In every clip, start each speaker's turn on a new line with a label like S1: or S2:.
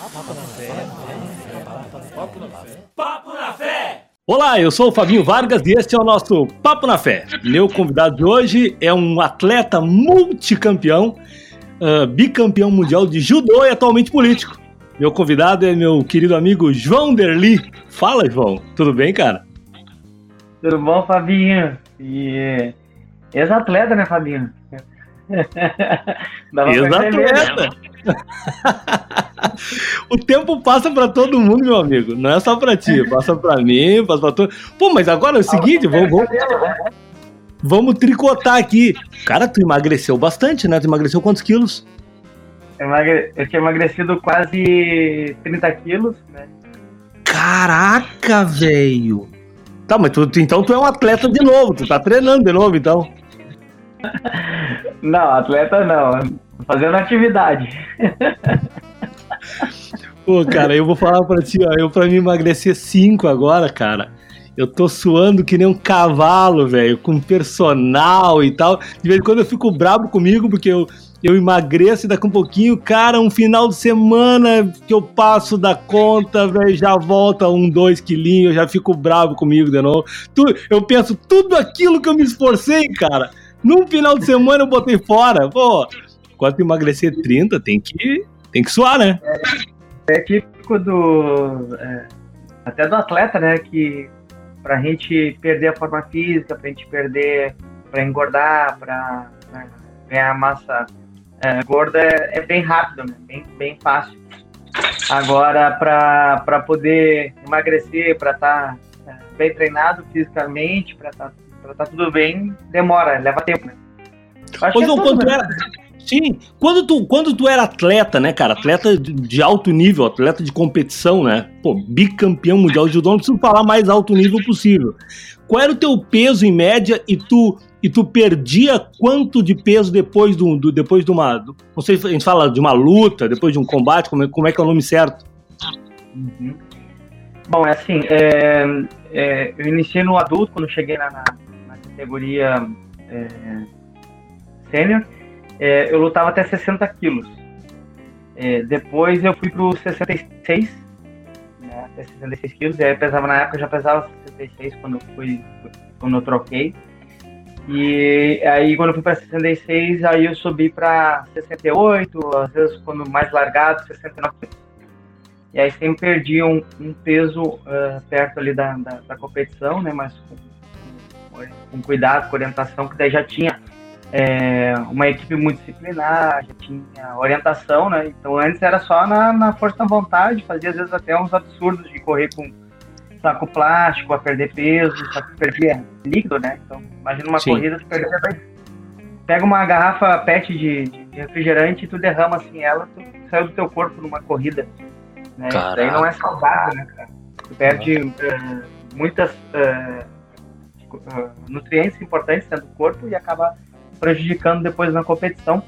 S1: Papo na fé. Papo na fé. Olá, eu sou o Fabinho Vargas e este é o nosso Papo na Fé. Meu convidado de hoje é um atleta multicampeão, uh, bicampeão mundial de judô e atualmente político. Meu convidado é meu querido amigo João Derli. Fala, João. Tudo bem, cara?
S2: Tudo bom, Fabinho? E ex-atleta, né, Fabinho?
S1: Ex-atleta. o tempo passa para todo mundo, meu amigo. Não é só para ti, passa para mim, passa para todo. Pô, mas agora é o seguinte, vamos, vamos, vamos tricotar aqui. Cara, tu emagreceu bastante, né? Tu emagreceu quantos quilos?
S2: Eu tinha emagrecido quase 30 quilos, né?
S1: Caraca, velho! Tá, mas tu, então tu é um atleta de novo, tu tá treinando de novo, então.
S2: Não, atleta não. Fazendo atividade.
S1: Pô, cara, eu vou falar pra ti, ó. Eu, pra me emagrecer 5 agora, cara. Eu tô suando que nem um cavalo, velho, com personal e tal. De vez em quando eu fico brabo comigo, porque eu, eu emagreço e daqui um pouquinho, cara, um final de semana que eu passo da conta, velho, já volta um, dois quilinhos, eu já fico bravo comigo de novo. Tu, eu penso tudo aquilo que eu me esforcei, cara. Num final de semana eu botei fora. Pô, quando emagrecer 30, tem que, tem que suar, né?
S2: É, é típico do. É, até do atleta, né? Que pra gente perder a forma física, pra gente perder. pra engordar, pra, pra ganhar massa é, gorda é, é, bem rápido, né? Bem, bem fácil. Agora, para poder emagrecer, para estar tá, é, bem treinado fisicamente, para estar tá, tá tudo bem, demora, leva tempo, né?
S1: Pois não, é quando era, Sim, quando tu, quando tu era atleta, né, cara, atleta de, alto nível, atleta de competição, né, pô, bicampeão mundial de judô, não preciso falar mais alto nível possível. Qual era o teu peso em média e tu e tu perdia quanto de peso depois do, do depois de uma, do, não sei, a gente fala de uma luta, depois de um combate, como é, como é que é o nome certo?
S2: Uhum. Bom, é assim, é, é, eu iniciei no adulto quando cheguei na, na categoria é, sênior é, eu lutava até 60 quilos. É, depois eu fui pro 66, né, até 66 quilos. Aí eu pesava na época, já pesava 66 quando eu fui, quando eu troquei. E aí quando eu fui para 66, aí eu subi para 68, às vezes quando mais largado, 69 quilos. E aí sempre perdi um, um peso uh, perto ali da, da, da, competição, né? Mas com, cuidado, com orientação, que daí já tinha é, uma equipe multidisciplinar, já tinha orientação, né? Então antes era só na, na força da vontade, fazia às vezes até uns absurdos de correr com saco plástico, a perder peso, só que perdia líquido, né? Então imagina uma Sim. corrida, tu perdia pega uma garrafa PET de, de, refrigerante e tu derrama assim ela, tu saiu do teu corpo numa corrida. Né? Isso daí não é saudável, né, cara? Tu perde uh, muitas uh, nutrientes importantes dentro do corpo e acaba prejudicando depois na competição.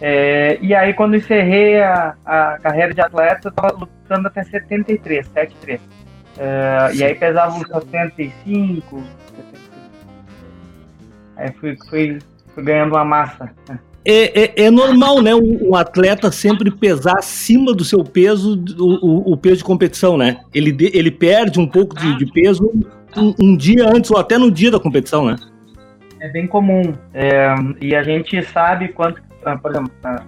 S2: É, e aí, quando encerrei a, a carreira de atleta, eu estava lutando até 73, 73. É, e aí pesava uns 75, 75. Aí fui, fui, fui ganhando uma massa.
S1: É, é, é, normal, né? Um, atleta sempre pesar acima do seu peso, o, o, peso de competição, né? Ele, ele perde um pouco de, de peso um, um, dia antes ou até no dia da competição, né?
S2: é bem comum. É, e a gente sabe quanto, ah, por exemplo, a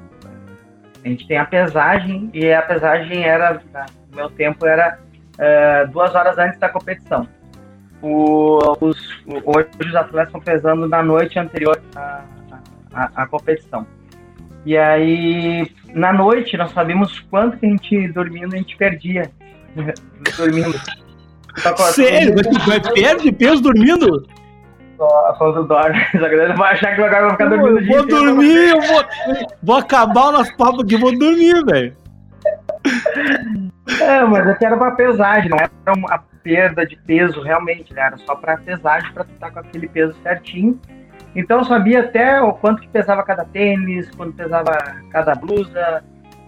S2: gente tem a pesagem e a pesagem era, no meu tempo, era é, duas horas antes da competição. O, os, hoje os atletas estão pesando na noite anterior à, à, à, competição. E aí, na noite, nós sabíamos quanto que a gente dormindo, a gente perdia. dormindo.
S1: Sério? Mas tu perde peso dormindo?
S2: só, só do dorme. A galera vai achar que agora vai ficar dormindo.
S1: Eu vou dormir, eu vou, vou acabar o nosso papo aqui, vou dormir, velho.
S2: É, mas aqui era pra pesagem, não era uma perda de peso realmente, né? Era só pra pesagem, pra tu estar tá com aquele peso certinho. Então eu sabia até o quanto que pesava cada tênis, quanto pesava cada blusa,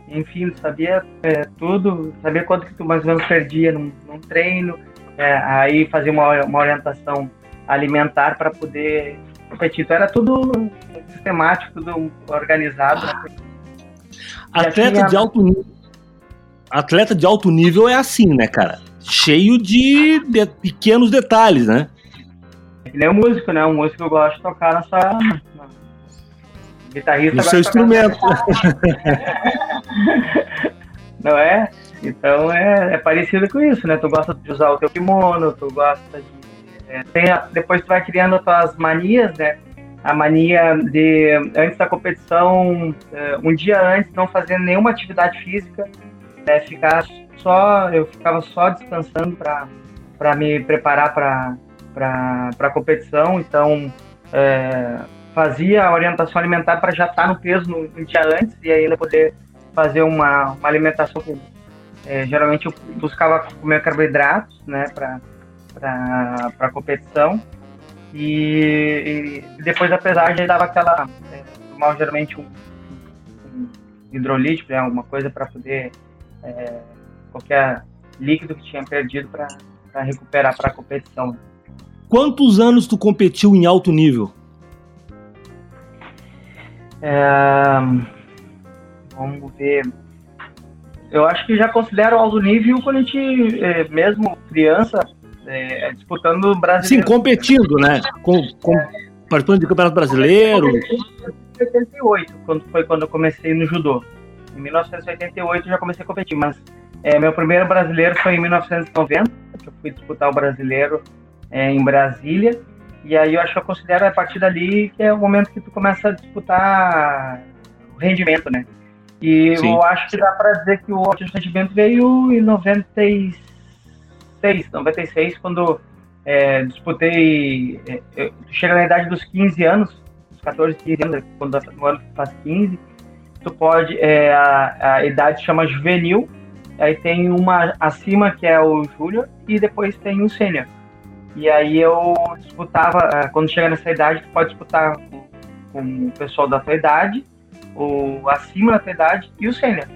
S2: enfim, sabia é, tudo, sabia quanto que tu mais ou menos perdia num, num treino, é, aí fazia uma, uma orientação alimentar para poder competir. Então era tudo sistemático, tudo organizado.
S1: Atleta tinha... de alto nível. atleta de alto nível é assim, né, cara? Cheio de, de pequenos detalhes, né?
S2: É que nem o músico, né? O músico gosta de tocar na sua.
S1: Guitarrista no seu instrumento.
S2: Não é? Então é, é, parecido com isso, né? Tu gosta de usar o teu kimono, tu gosta de. É, tem a, depois tu vai criando as tuas manias, né? A mania de, antes da competição, é, um dia antes, não fazer nenhuma atividade física, é, ficar só. Eu ficava só descansando para me preparar para a competição. Então, é, fazia a orientação alimentar para já estar tá no peso no, no dia antes e ainda poder fazer uma, uma alimentação com é, geralmente eu buscava comer carboidratos, né, para para competição. E, e, depois da pesagem dava aquela, é, tomava geralmente um, um hidrolítico, né, alguma coisa para poder é, qualquer líquido que tinha perdido para recuperar para a competição.
S1: Quantos anos tu competiu em alto nível?
S2: É, vamos ver eu acho que já considero alto nível quando a gente, é, mesmo criança, é, disputando brasileiro.
S1: Sim, competindo, né? Com, com, participando de campeonato brasileiro.
S2: Em 1988, quando foi quando eu comecei no judô. Em 1988 eu já comecei a competir, mas é, meu primeiro brasileiro foi em 1990, que eu fui disputar o brasileiro é, em Brasília. E aí eu acho que eu considero a partir dali que é o momento que tu começa a disputar o rendimento, né? E Sim. eu acho que dá para dizer que o rendimento veio em 96, 96, quando é, disputei. É, chega na idade dos 15 anos, 14, 15 anos, quando o ano faz 15, tu pode. É, a, a idade chama juvenil, aí tem uma acima que é o júnior e depois tem o sênior. E aí eu disputava, quando chega nessa idade, tu pode disputar com, com o pessoal da tua idade o acima da idade e o sênior.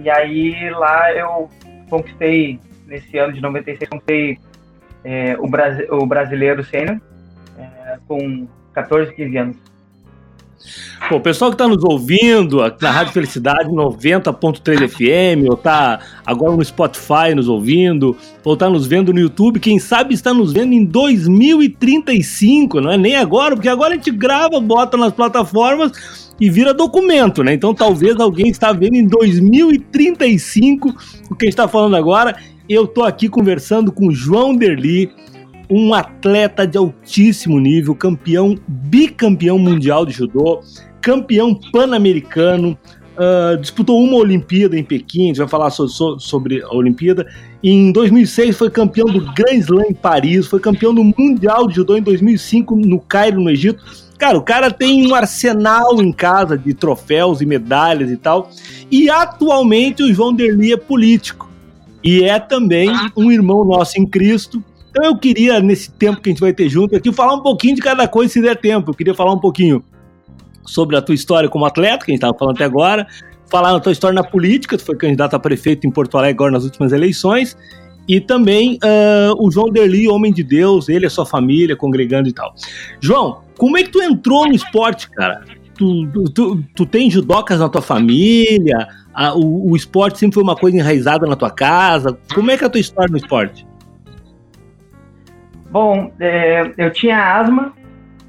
S2: E aí lá eu conquistei, nesse ano de 96, conquistei é, o, Brasi o brasileiro sênior é, com 14, 15 anos.
S1: Bom, o pessoal que está nos ouvindo aqui na Rádio Felicidade 90.3 FM, ou está agora no Spotify nos ouvindo, ou está nos vendo no YouTube, quem sabe está nos vendo em 2035, não é nem agora, porque agora a gente grava, bota nas plataformas e vira documento, né? Então talvez alguém está vendo em 2035 o que a gente está falando agora. Eu tô aqui conversando com João Derli, um atleta de altíssimo nível, campeão, bicampeão mundial de judô, campeão pan-americano, uh, disputou uma Olimpíada em Pequim, a gente vai falar so, so, sobre a Olimpíada. Em 2006 foi campeão do Grand Slam em Paris, foi campeão do Mundial de Judô em 2005 no Cairo, no Egito Cara, o cara tem um arsenal em casa de troféus e medalhas e tal. E atualmente o João Derli é político. E é também um irmão nosso em Cristo. Então eu queria, nesse tempo que a gente vai ter junto aqui, falar um pouquinho de cada coisa se der tempo. Eu queria falar um pouquinho sobre a tua história como atleta, que a gente estava falando até agora, falar da tua história na política, tu foi candidato a prefeito em Porto Alegre agora nas últimas eleições, e também uh, o João Derli, homem de Deus, ele e a sua família, congregando e tal. João, como é que tu entrou no esporte, cara? Tu, tu, tu, tu tem judocas na tua família? A, o, o, esporte sempre foi uma coisa enraizada na tua casa? Como é que é a tua história no esporte?
S2: Bom, é, eu tinha asma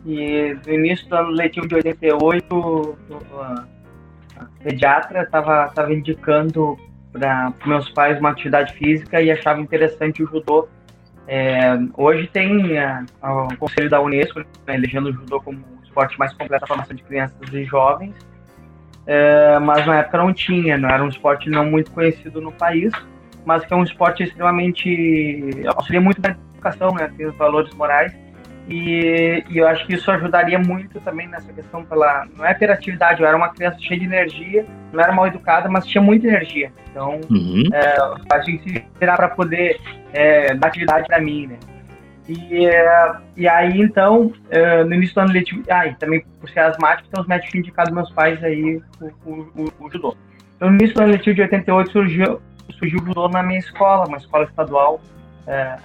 S2: e no início do ano letivo de 88, a, pediatra estava tava indicando para meus pais uma atividade física e achava interessante o judô. É, hoje tem a, a, o Conselho da Unesco né, elegendo o judô como o esporte mais completo da formação de crianças e jovens, é, mas na época não tinha, não era um esporte não muito conhecido no país, mas que é um esporte extremamente auxilia muito educação, né, tem os valores morais e, e, eu acho que isso ajudaria muito também nessa questão pela. Não é hiperatividade, eu era uma criança cheia de energia, não era mal educada, mas tinha muita energia. Então, uhum. é, a gente virar para poder é, dar atividade para mim, né? E, é, e aí, então, é, no início do ano letivo, ah, e também por ser asmático, então os médicos indicaram meus pais aí o, o, o, o, judô. Então, no início do ano letivo de 88 surgiu, surgiu o judô na minha escola, uma escola estadual é,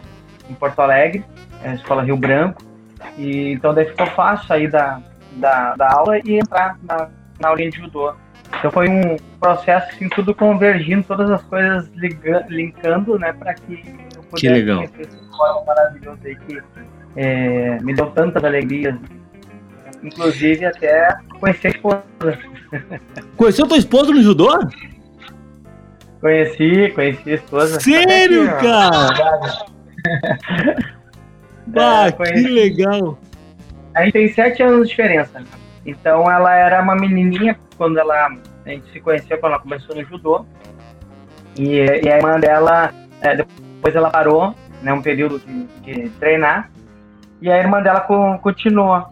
S2: em Porto Alegre, a escola Rio Branco. E, então daí ficou fácil sair da, da, da aula e entrar na, na aulinha de judô Então foi um processo assim, tudo convergindo, todas as coisas liga, linkando, né, para que
S1: eu pudesse que legal. esse
S2: maravilhoso aí que é, me deu tantas alegrias. Inclusive até conhecer a esposa.
S1: Conheceu tua esposa no judô?
S2: Conheci, conheci a esposa.
S1: Sério, aqui, cara? bah, é, que legal.
S2: A gente tem sete anos de diferença. Então ela era uma menininha quando ela a gente se conheceu quando ela começou no judô. E, e a irmã dela, é, depois ela parou, né, um período de, de treinar. E a irmã dela co continuou.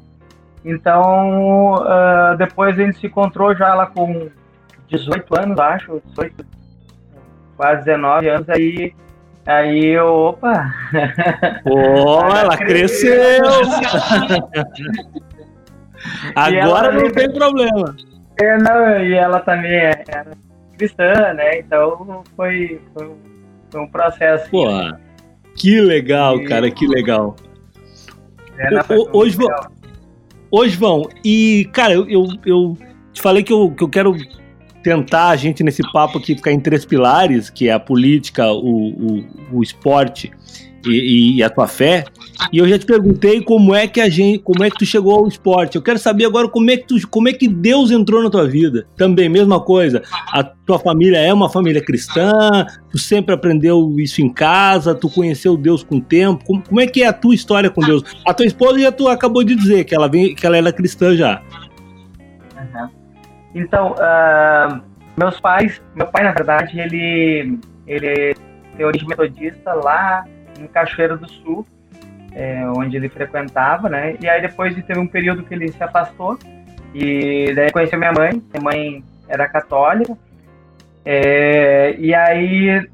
S2: Então, uh, depois a gente se encontrou já ela com 18 anos, acho, 18, quase 19 anos, aí, aí eu, opa!
S1: Pô, ela cresceu! Agora não tem problema.
S2: É, não, e ela também é, era cristã, né? Então foi, foi, foi um processo.
S1: Pô, que legal, e... cara, que legal. É, não, o, hoje, legal. hoje vão. E, cara, eu, eu, eu te falei que eu, que eu quero tentar a gente nesse papo aqui ficar em três pilares, que é a política, o, o, o esporte e, e, a tua fé. E eu já te perguntei como é que a gente, como é que tu chegou ao esporte. Eu quero saber agora como é que tu, como é que Deus entrou na tua vida. Também mesma coisa. A tua família é uma família cristã. Tu sempre aprendeu isso em casa. Tu conheceu Deus com o tempo. Como, como é que é a tua história com Deus? A tua esposa já tu acabou de dizer que ela vem, que ela era cristã já.
S2: Então, uh, meus pais, meu pai na verdade ele ele tem origem metodista lá em Cachoeira do Sul, é, onde ele frequentava, né? E aí depois de ter um período que ele se afastou, e daí conheceu minha mãe, minha mãe era católica, é, e aí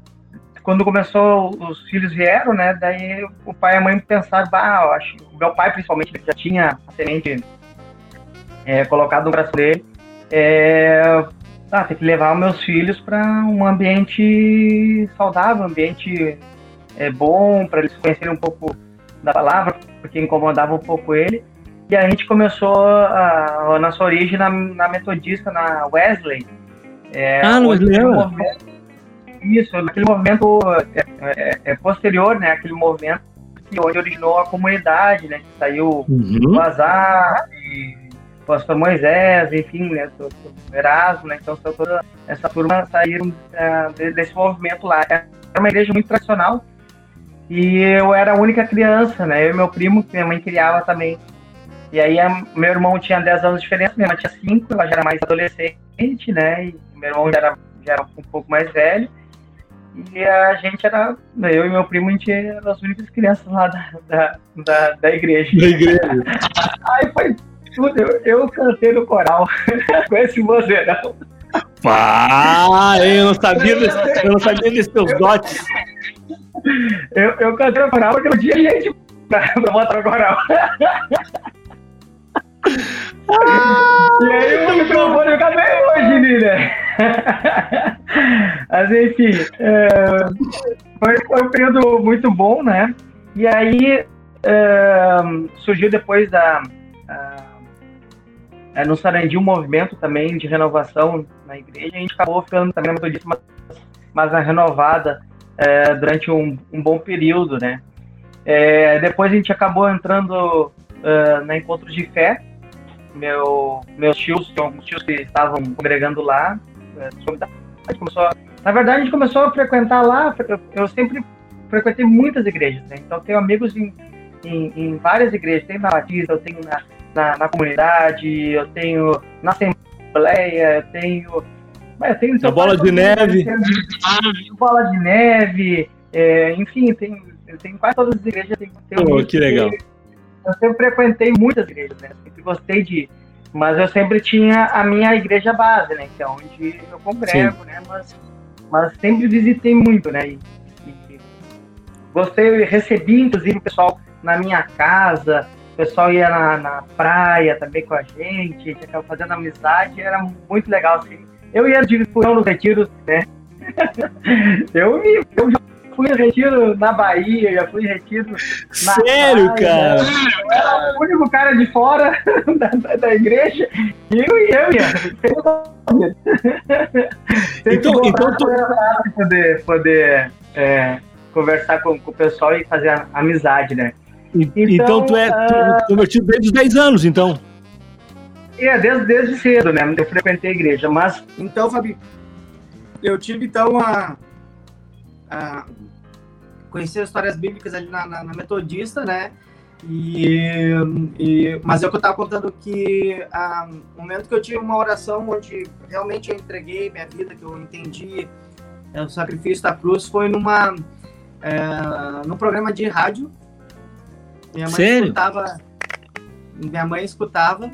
S2: quando começou, os filhos vieram, né? Daí o pai e a mãe pensaram, bah, acho, o meu pai principalmente já tinha a semente é, colocado no braço dele, é, ah, tem que levar meus filhos para um ambiente saudável, um ambiente é, bom, para eles conhecerem um pouco da palavra, porque incomodava um pouco ele. E a gente começou a, a nossa origem na, na, Metodista, na Wesley.
S1: É, ah, no Wesley.
S2: Isso, naquele movimento é, é, é, posterior, né? Aquele movimento que onde originou a comunidade, né? Que saiu uhum. o Azar, e pastor Moisés, enfim, né? O Erasmo, né? Então toda essa turma saíram uh, desse movimento lá. É uma igreja muito tradicional, e eu era a única criança, né? Eu e meu primo, que minha mãe criava também. E aí a, meu irmão tinha 10 anos de diferença, minha mãe tinha 5, ela já era mais adolescente, né? E meu irmão já era, já era um pouco mais velho. E a gente era, eu e meu primo, a gente era as únicas crianças lá da, da, da, da igreja.
S1: Da igreja.
S2: aí foi eu, eu cantei no coral com esse vozeirão.
S1: Ah, eu não sabia eu não sabia desses teus dotes.
S2: Eu, eu cantei no coral porque eu tinha gente pra, pra botar no coral. Ah, e aí o microfone fica bem longe, né? Mas enfim, é, foi, foi um período muito bom, né? E aí é, surgiu depois da. É, no Sarandi um movimento também de renovação na igreja, a gente acabou ficando também metodista, mas, mas renovada é, durante um, um, bom período, né? É, depois a gente acabou entrando uh, na Encontros de Fé. Meu, meus tios, alguns tios que estavam congregando lá, é, começou a, na verdade, a gente começou a frequentar lá. Eu, sempre frequentei muitas igrejas, né? Então, tenho amigos em, em, em várias igrejas. Tenho na Batista, eu tenho na, na, na comunidade, eu tenho na Assembleia, eu tenho
S1: mas tem a bola de neve.
S2: Bola de neve, é, enfim, tem, tem quase todas as igrejas. Tem,
S1: tem oh, que legal.
S2: Eu sempre frequentei muitas igrejas, né? Sempre gostei de. Mas eu sempre tinha a minha igreja base, né? Que é onde eu congrego, Sim. né? Mas, mas sempre visitei muito, né? E, e gostei, recebi, inclusive, o pessoal na minha casa, pessoal ia na, na praia também com a gente, a gente acabava fazendo amizade, era muito legal, assim eu ia de furão nos retiros, né? eu, eu já
S3: fui em retiro na Bahia, já fui em retiro na
S1: Sério,
S3: praia,
S1: cara?
S3: Eu era o único cara de fora da, da, da igreja. E eu e eu, ia.
S1: Então- então tu-
S3: Poder, poder é, conversar com, com o pessoal e fazer amizade, né?
S1: Então,
S3: Então,
S1: tu é tu-
S3: ah,
S1: convertido desde os 10 anos, então.
S3: É desde, desde cedo, né? Eu frequentei a igreja, mas
S2: Então, Fabi, eu tive então a, a conhecer histórias bíblicas ali na, na- na Metodista, né? E, e- mas é o que eu estava contando que a, o momento que eu tive uma oração onde realmente eu entreguei minha vida, que eu entendi é, o sacrifício da cruz, foi numa é, num programa de rádio. Minha mãe
S1: Sério?
S2: escutava, minha mãe escutava,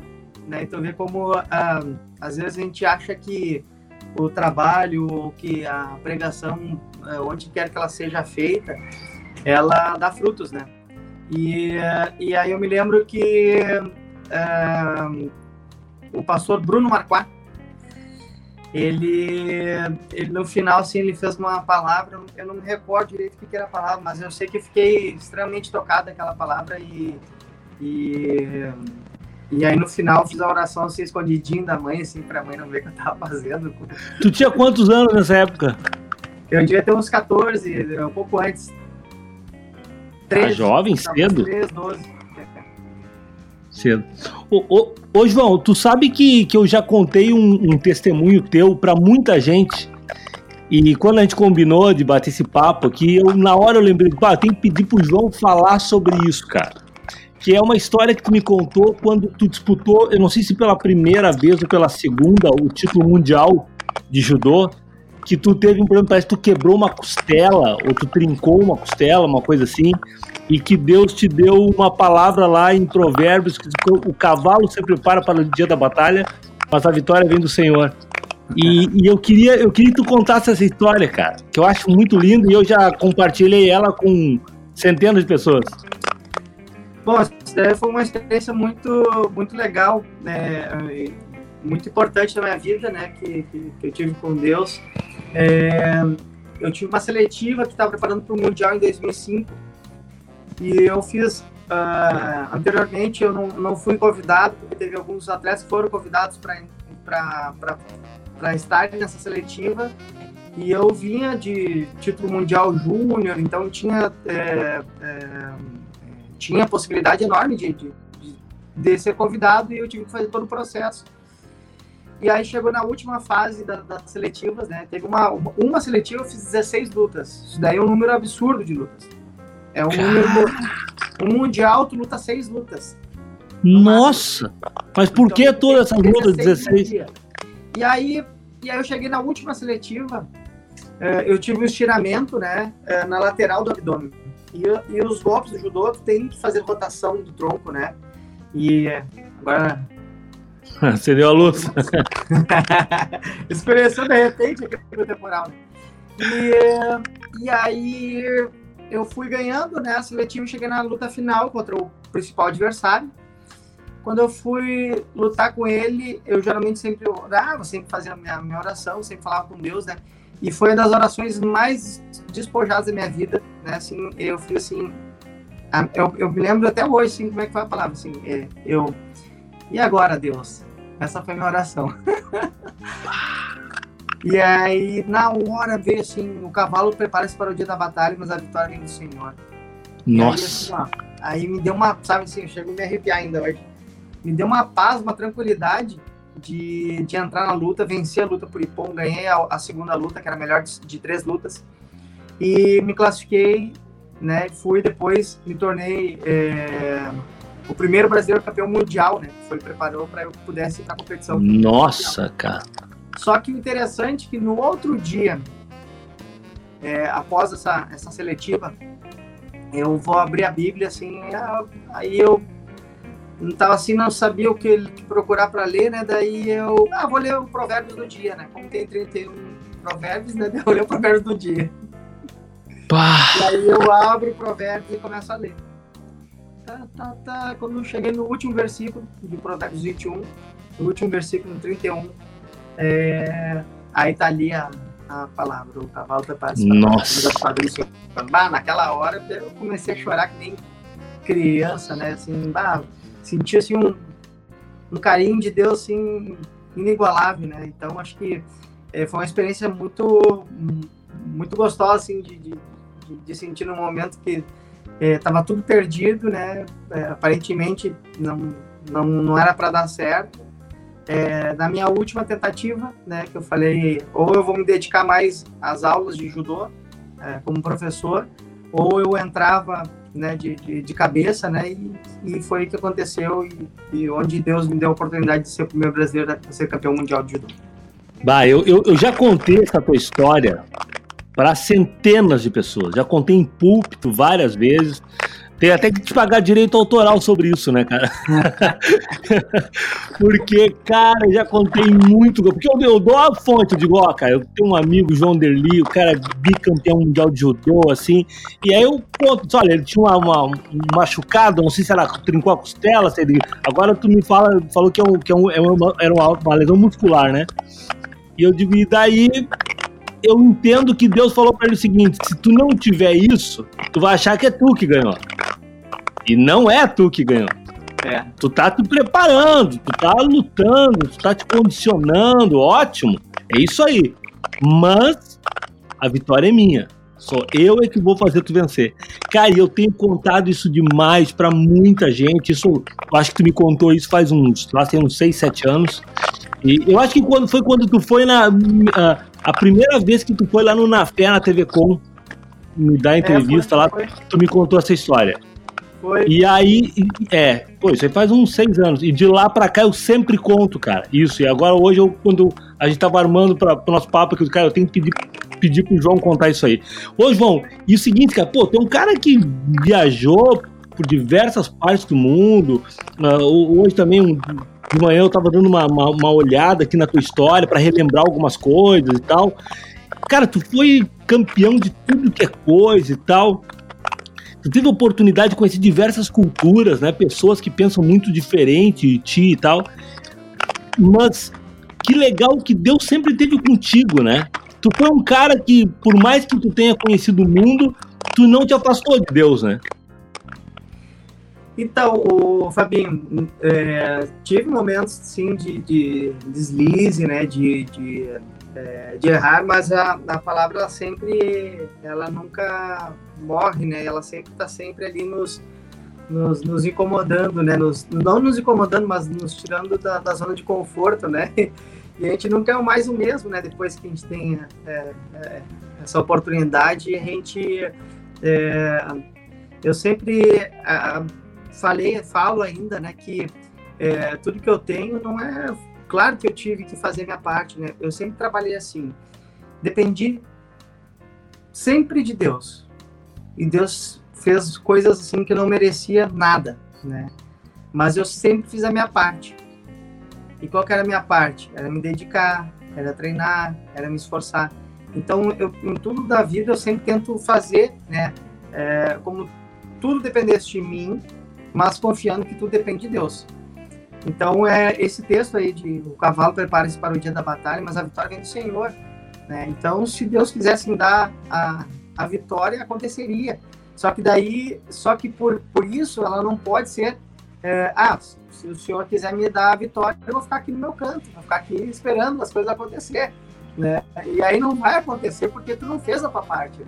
S2: né? Então vê como ah, às vezes a gente acha que o trabalho ou que a pregação, eh, onde quer que ela seja feita, ela dá frutos, né? E, eh, e aí eu me lembro que eh, o pastor Bruno Marquardt, ele, ele no final assim ele fez uma palavra, eu não me recordo direito o que era a palavra, mas eu sei que fiquei extremamente tocado daquela palavra e, e e aí no final fiz a oração assim escondidinho da mãe assim para a mãe não ver o que eu tava fazendo.
S1: Tu tinha quantos anos nessa época?
S2: Eu devia ter uns 14, um pouco antes.
S1: Ah, jovem,
S2: talvez
S1: cedo.
S2: 13, 12.
S1: Cedo. Ô, ô, ô, João, tu sabe que, que eu já contei um, um testemunho teu pra muita gente. E quando a gente combinou de bater esse papo aqui, eu, na hora eu lembrei, pá, tem que pedir pro João falar sobre isso, cara. Que é uma história que tu me contou quando tu disputou, eu não sei se pela primeira vez ou pela segunda, o título mundial de judô, que tu teve um problema, parece que tu quebrou uma costela, ou tu trincou uma costela, uma coisa assim, e que Deus te deu uma palavra lá em Provérbios, que o cavalo se prepara para o dia da batalha, mas a vitória vem do Senhor. E, e eu queria eu queria que tu contasse essa história, cara, que eu acho muito lindo e eu já compartilhei ela com centenas de pessoas.
S2: Bom, foi uma experiência muito, muito legal, né? Muito importante na minha vida, né? Que, que, que eu tive com Deus. É, eu tive uma seletiva que estava preparando para o Mundial em 2005 e eu fiz. ah, anteriormente eu não, não fui convidado, porque teve alguns atletas que foram convidados para estar nessa seletiva e eu vinha de título mundial júnior, então tinha é, é, tinha possibilidade enorme de, de, de, ser convidado e eu tive que fazer todo o processo. E aí chegou na última fase da, das seletivas, né? Teve uma, uma, seletiva, eu fiz 16 lutas. Isso daí é um número absurdo de lutas. É um Caramba. número. Um mundial, tu luta seis lutas.
S1: Nossa! Mas por então, que todas essas lutas 16?
S2: E aí, e aí eu cheguei na última seletiva, eu tive um estiramento, né? Na lateral do abdômen. E, e, os golpes do judô tem que fazer rotação do tronco, né? E agora.
S1: Acendeu a luz.
S2: Experienciou de repente aqui no temporal. E, e aí eu fui ganhando, né? A seletiva cheguei na luta final contra o principal adversário. Quando eu fui lutar com ele, eu geralmente sempre orava, sempre fazia a minha, minha oração, sempre falava com Deus, né? E foi uma das orações mais despojadas da minha vida, né? Assim, eu fui assim, eu, eu me lembro até hoje, assim, como é que foi a palavra, assim, eu, e agora, Deus? Essa foi minha oração. e aí, na hora, veio assim, o cavalo prepara-se para o dia da batalha, mas a vitória vem do Senhor.
S1: Nossa!
S2: Aí, assim, ó, aí, me deu uma, sabe assim, eu chego a me arrepiar ainda hoje. Me deu uma paz, uma tranquilidade de, de entrar na luta, venci a luta por Ipom, ganhei a, a segunda luta, que era a melhor de, de, três lutas, e me classifiquei, né? Fui depois, me tornei é, o primeiro brasileiro campeão mundial, né? Foi preparou para eu pudesse ir para a competição.
S1: Nossa, mundial. cara!
S2: Só que o interessante é que no outro dia, é, após essa, essa seletiva, eu vou abrir a Bíblia assim, aí eu não tava assim, não sabia o que, que procurar para ler, né? Daí eu, ah, vou ler o Provérbios do dia, né? Como tem 31 Provérbios, né? Eu ler o Provérbios do dia.
S1: Pá.
S2: E aí eu abro o Provérbios e começo a ler. Tá, tá, tá. Quando eu cheguei no último versículo de Provérbios 21, no último versículo, no 31, é... aí tá ali a, a palavra. O cavalo
S1: Nossa.
S2: Bah, naquela hora eu comecei a chorar que nem criança, né? Assim, bah, senti assim um, um carinho de Deus assim inigualável, né? Então acho que é, foi uma experiência muito muito gostosa assim de, de, de sentir no momento que estava é, tudo perdido, né? É, aparentemente não não, não era para dar certo. É, na minha última tentativa, né, que eu falei, ou eu vou me dedicar mais às aulas de judô é, como professor, ou eu entrava né, de, de, de cabeça, né, e, e, foi o que aconteceu, e, e, onde Deus me deu a oportunidade de ser o primeiro brasileiro a ser campeão mundial de judô.
S1: Bah, eu, eu, eu já contei essa tua história para centenas de pessoas, já contei em púlpito várias vezes, tem até que te pagar direito autoral sobre isso, né, cara? porque, cara, já contei muito. Porque eu, eu dou a fonte, eu digo, ó, cara, eu tenho um amigo, João Derli, o cara é bicampeão mundial de judô, assim. E aí eu conto, olha, ele tinha uma, uma, um machucado, não sei se era trincou a costela, sei, agora tu me fala, falou que, é um, que é um, é uma, era uma, uma lesão muscular, né? E eu digo, e daí eu entendo que Deus falou para ele o seguinte: se tu não tiver isso, tu vai achar que é tu que ganhou. E não é tu que ganhou. É. Tu tá te preparando, tu tá lutando, tu tá te condicionando, ótimo. É isso aí. Mas a vitória é minha. Só eu é que vou fazer tu vencer. Cara, eu tenho contado isso demais para muita gente. Isso, eu acho que tu me contou isso faz uns, lá tem uns 6, 7 anos. E eu acho que quando foi quando tu foi na. A, a primeira vez que tu foi lá no Nafé, na TV Com, me dar entrevista é, lá, foi. tu me contou essa história. Foi. E aí, é, pô, isso aí faz uns seis anos. E de lá pra cá eu sempre conto, cara. Isso. E agora hoje, eu, quando a gente tava armando pra, pro nosso papo aqui, cara, eu tenho que pedir, pedir pro João contar isso aí. Ô, João, e o seguinte, cara, pô, tem um cara que viajou por diversas partes do mundo. Uh, hoje também um de manhã eu tava dando uma, uma, uma olhada aqui na tua história para relembrar algumas coisas e tal. Cara, tu foi campeão de tudo que é coisa e tal. Tu teve a oportunidade de conhecer diversas culturas, né? Pessoas que pensam muito diferente de ti e tal. Mas que legal que Deus sempre teve contigo, né? Tu foi um cara que, por mais que tu tenha conhecido o mundo, tu não te afastou de Deus, né?
S2: Então, o Fabinho, é, tive momentos sim de, de deslize, né, de, de, é, de errar, mas a, a palavra ela sempre, ela nunca morre, né, ela sempre está sempre ali nos, nos, nos, incomodando, né, nos, não nos incomodando, mas nos tirando da, da, zona de conforto, né, e a gente nunca é mais o mesmo, né, depois que a gente tem é, é essa oportunidade, a gente, é, eu sempre falei, falo ainda, né, que é, tudo que eu tenho não é. Claro que eu tive que fazer minha parte, né? Eu sempre trabalhei assim. Dependi sempre de Deus. E Deus fez coisas assim que eu não merecia nada, né? Mas eu sempre fiz a minha parte. E qual era a minha parte? Era me dedicar, era treinar, era me esforçar. Então, eu, em tudo da vida, eu sempre tento fazer, né? É, como tudo dependesse de mim, mas confiando que tudo depende de Deus. Então, é esse texto aí de o cavalo prepara-se para o dia da batalha, mas a vitória vem do Senhor. Né? Então, se Deus quisesse me dar a, a vitória, aconteceria. Só que daí, só que por, por isso, ela não pode ser, é, ah, se o Senhor quiser me dar a vitória, eu vou ficar aqui no meu canto, vou ficar aqui esperando as coisas acontecer. Né? E aí não vai acontecer porque tu não fez a tua parte. Né?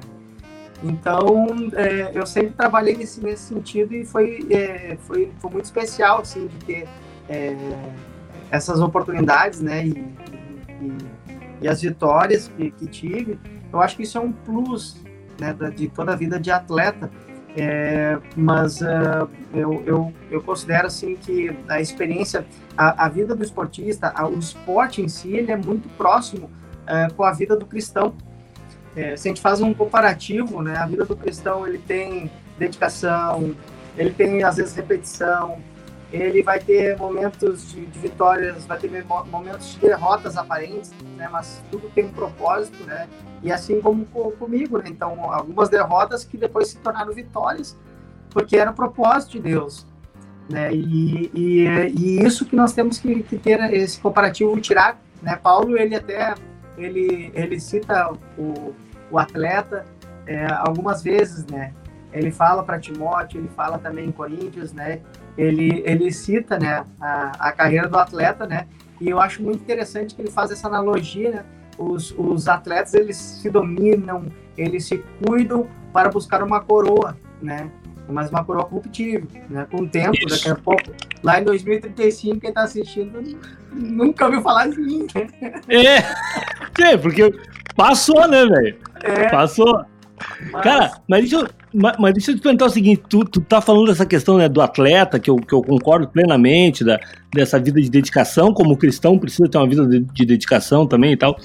S2: Então, é, eu sempre trabalhei nesse, nesse sentido e foi, é, foi, foi muito especial, assim, de ter é, essas oportunidades, né, e, e, e as vitórias que, que, tive. Eu acho que isso é um plus, né, de toda a vida de atleta, é, mas uh, eu, eu, eu considero, assim, que a experiência, a, a vida do esportista, a, o esporte em si, ele é muito próximo uh, com a vida do cristão, é, se a gente faz um comparativo, né, a vida do cristão ele tem dedicação, ele tem às vezes repetição, ele vai ter momentos de, de vitórias, vai ter momentos de derrotas aparentes, né, mas tudo tem um propósito, né, e assim como comigo, né, então algumas derrotas que depois se tornaram vitórias, porque era o propósito de Deus, né, e, e, e isso que nós temos que, que ter esse comparativo tirar, né, Paulo ele até ele, ele cita o, o atleta é, algumas vezes, né? Ele fala para Timóteo, ele fala também em Coríntios, né? Ele, ele cita, né, a, a carreira do atleta, né? E eu acho muito interessante que ele faz essa analogia, né? Os, os atletas, eles se dominam, eles se cuidam para buscar uma coroa, né? Mas uma coroa corruptível, né? Com o tempo, Isso. daqui a pouco. Lá em 2035, quem está assistindo nunca ouviu falar de mim, né?
S1: É, é porque passou, né, velho? É. Passou. Mas... Cara, mas deixa, eu, mas, mas, deixa eu te perguntar o seguinte: tu, tu tá falando dessa questão né, do atleta, que eu, que eu concordo plenamente, da, dessa vida de dedicação, como cristão precisa ter uma vida de, de dedicação também e tal.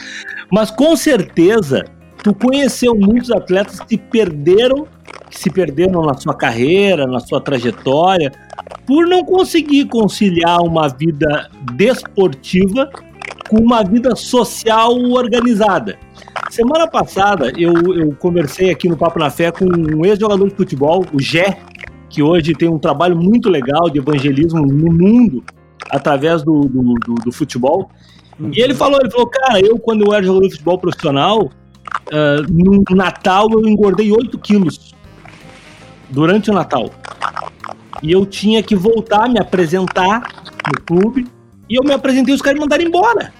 S1: Mas com certeza, tu conheceu muitos atletas que perderam, que se perderam na sua carreira, na sua trajetória, por não conseguir conciliar uma vida desportiva com uma vida social organizada. Semana passada eu, eu conversei aqui no Papo na Fé com um ex-jogador de futebol, o Gé, que hoje tem um trabalho muito legal de evangelismo no mundo através do, do, do, do futebol. E ele falou, ele falou, cara, eu quando eu era jogador de futebol profissional, uh, no Natal eu engordei 8 quilos durante o Natal. E eu tinha que voltar, me apresentar no clube, e eu me apresentei os caras me mandaram embora.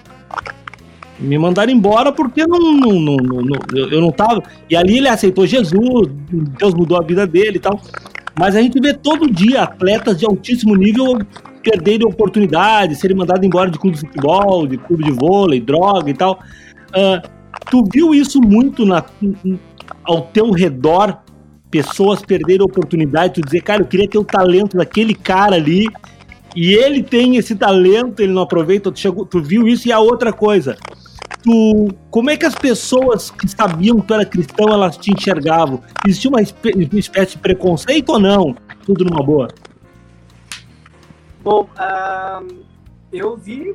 S1: Me mandaram embora porque não, não, não, não, eu não tava. E ali ele aceitou Jesus, Deus mudou a vida dele e tal. Mas a gente vê todo dia atletas de altíssimo nível perderem oportunidades, serem mandados embora de clube de futebol, de clube de vôlei, droga e tal. Uh, tu viu isso muito na, ao teu redor? Pessoas perderem oportunidade, tu dizer, cara, eu queria ter o talento daquele cara ali, e ele tem esse talento, ele não aproveita, tu, chegou, tu viu isso, e a outra coisa, tu, como é que as pessoas que sabiam que tu era cristão, elas te enxergavam? Existia uma, uma espécie de preconceito ou não? Tudo numa boa?
S2: Bom, uh, eu vi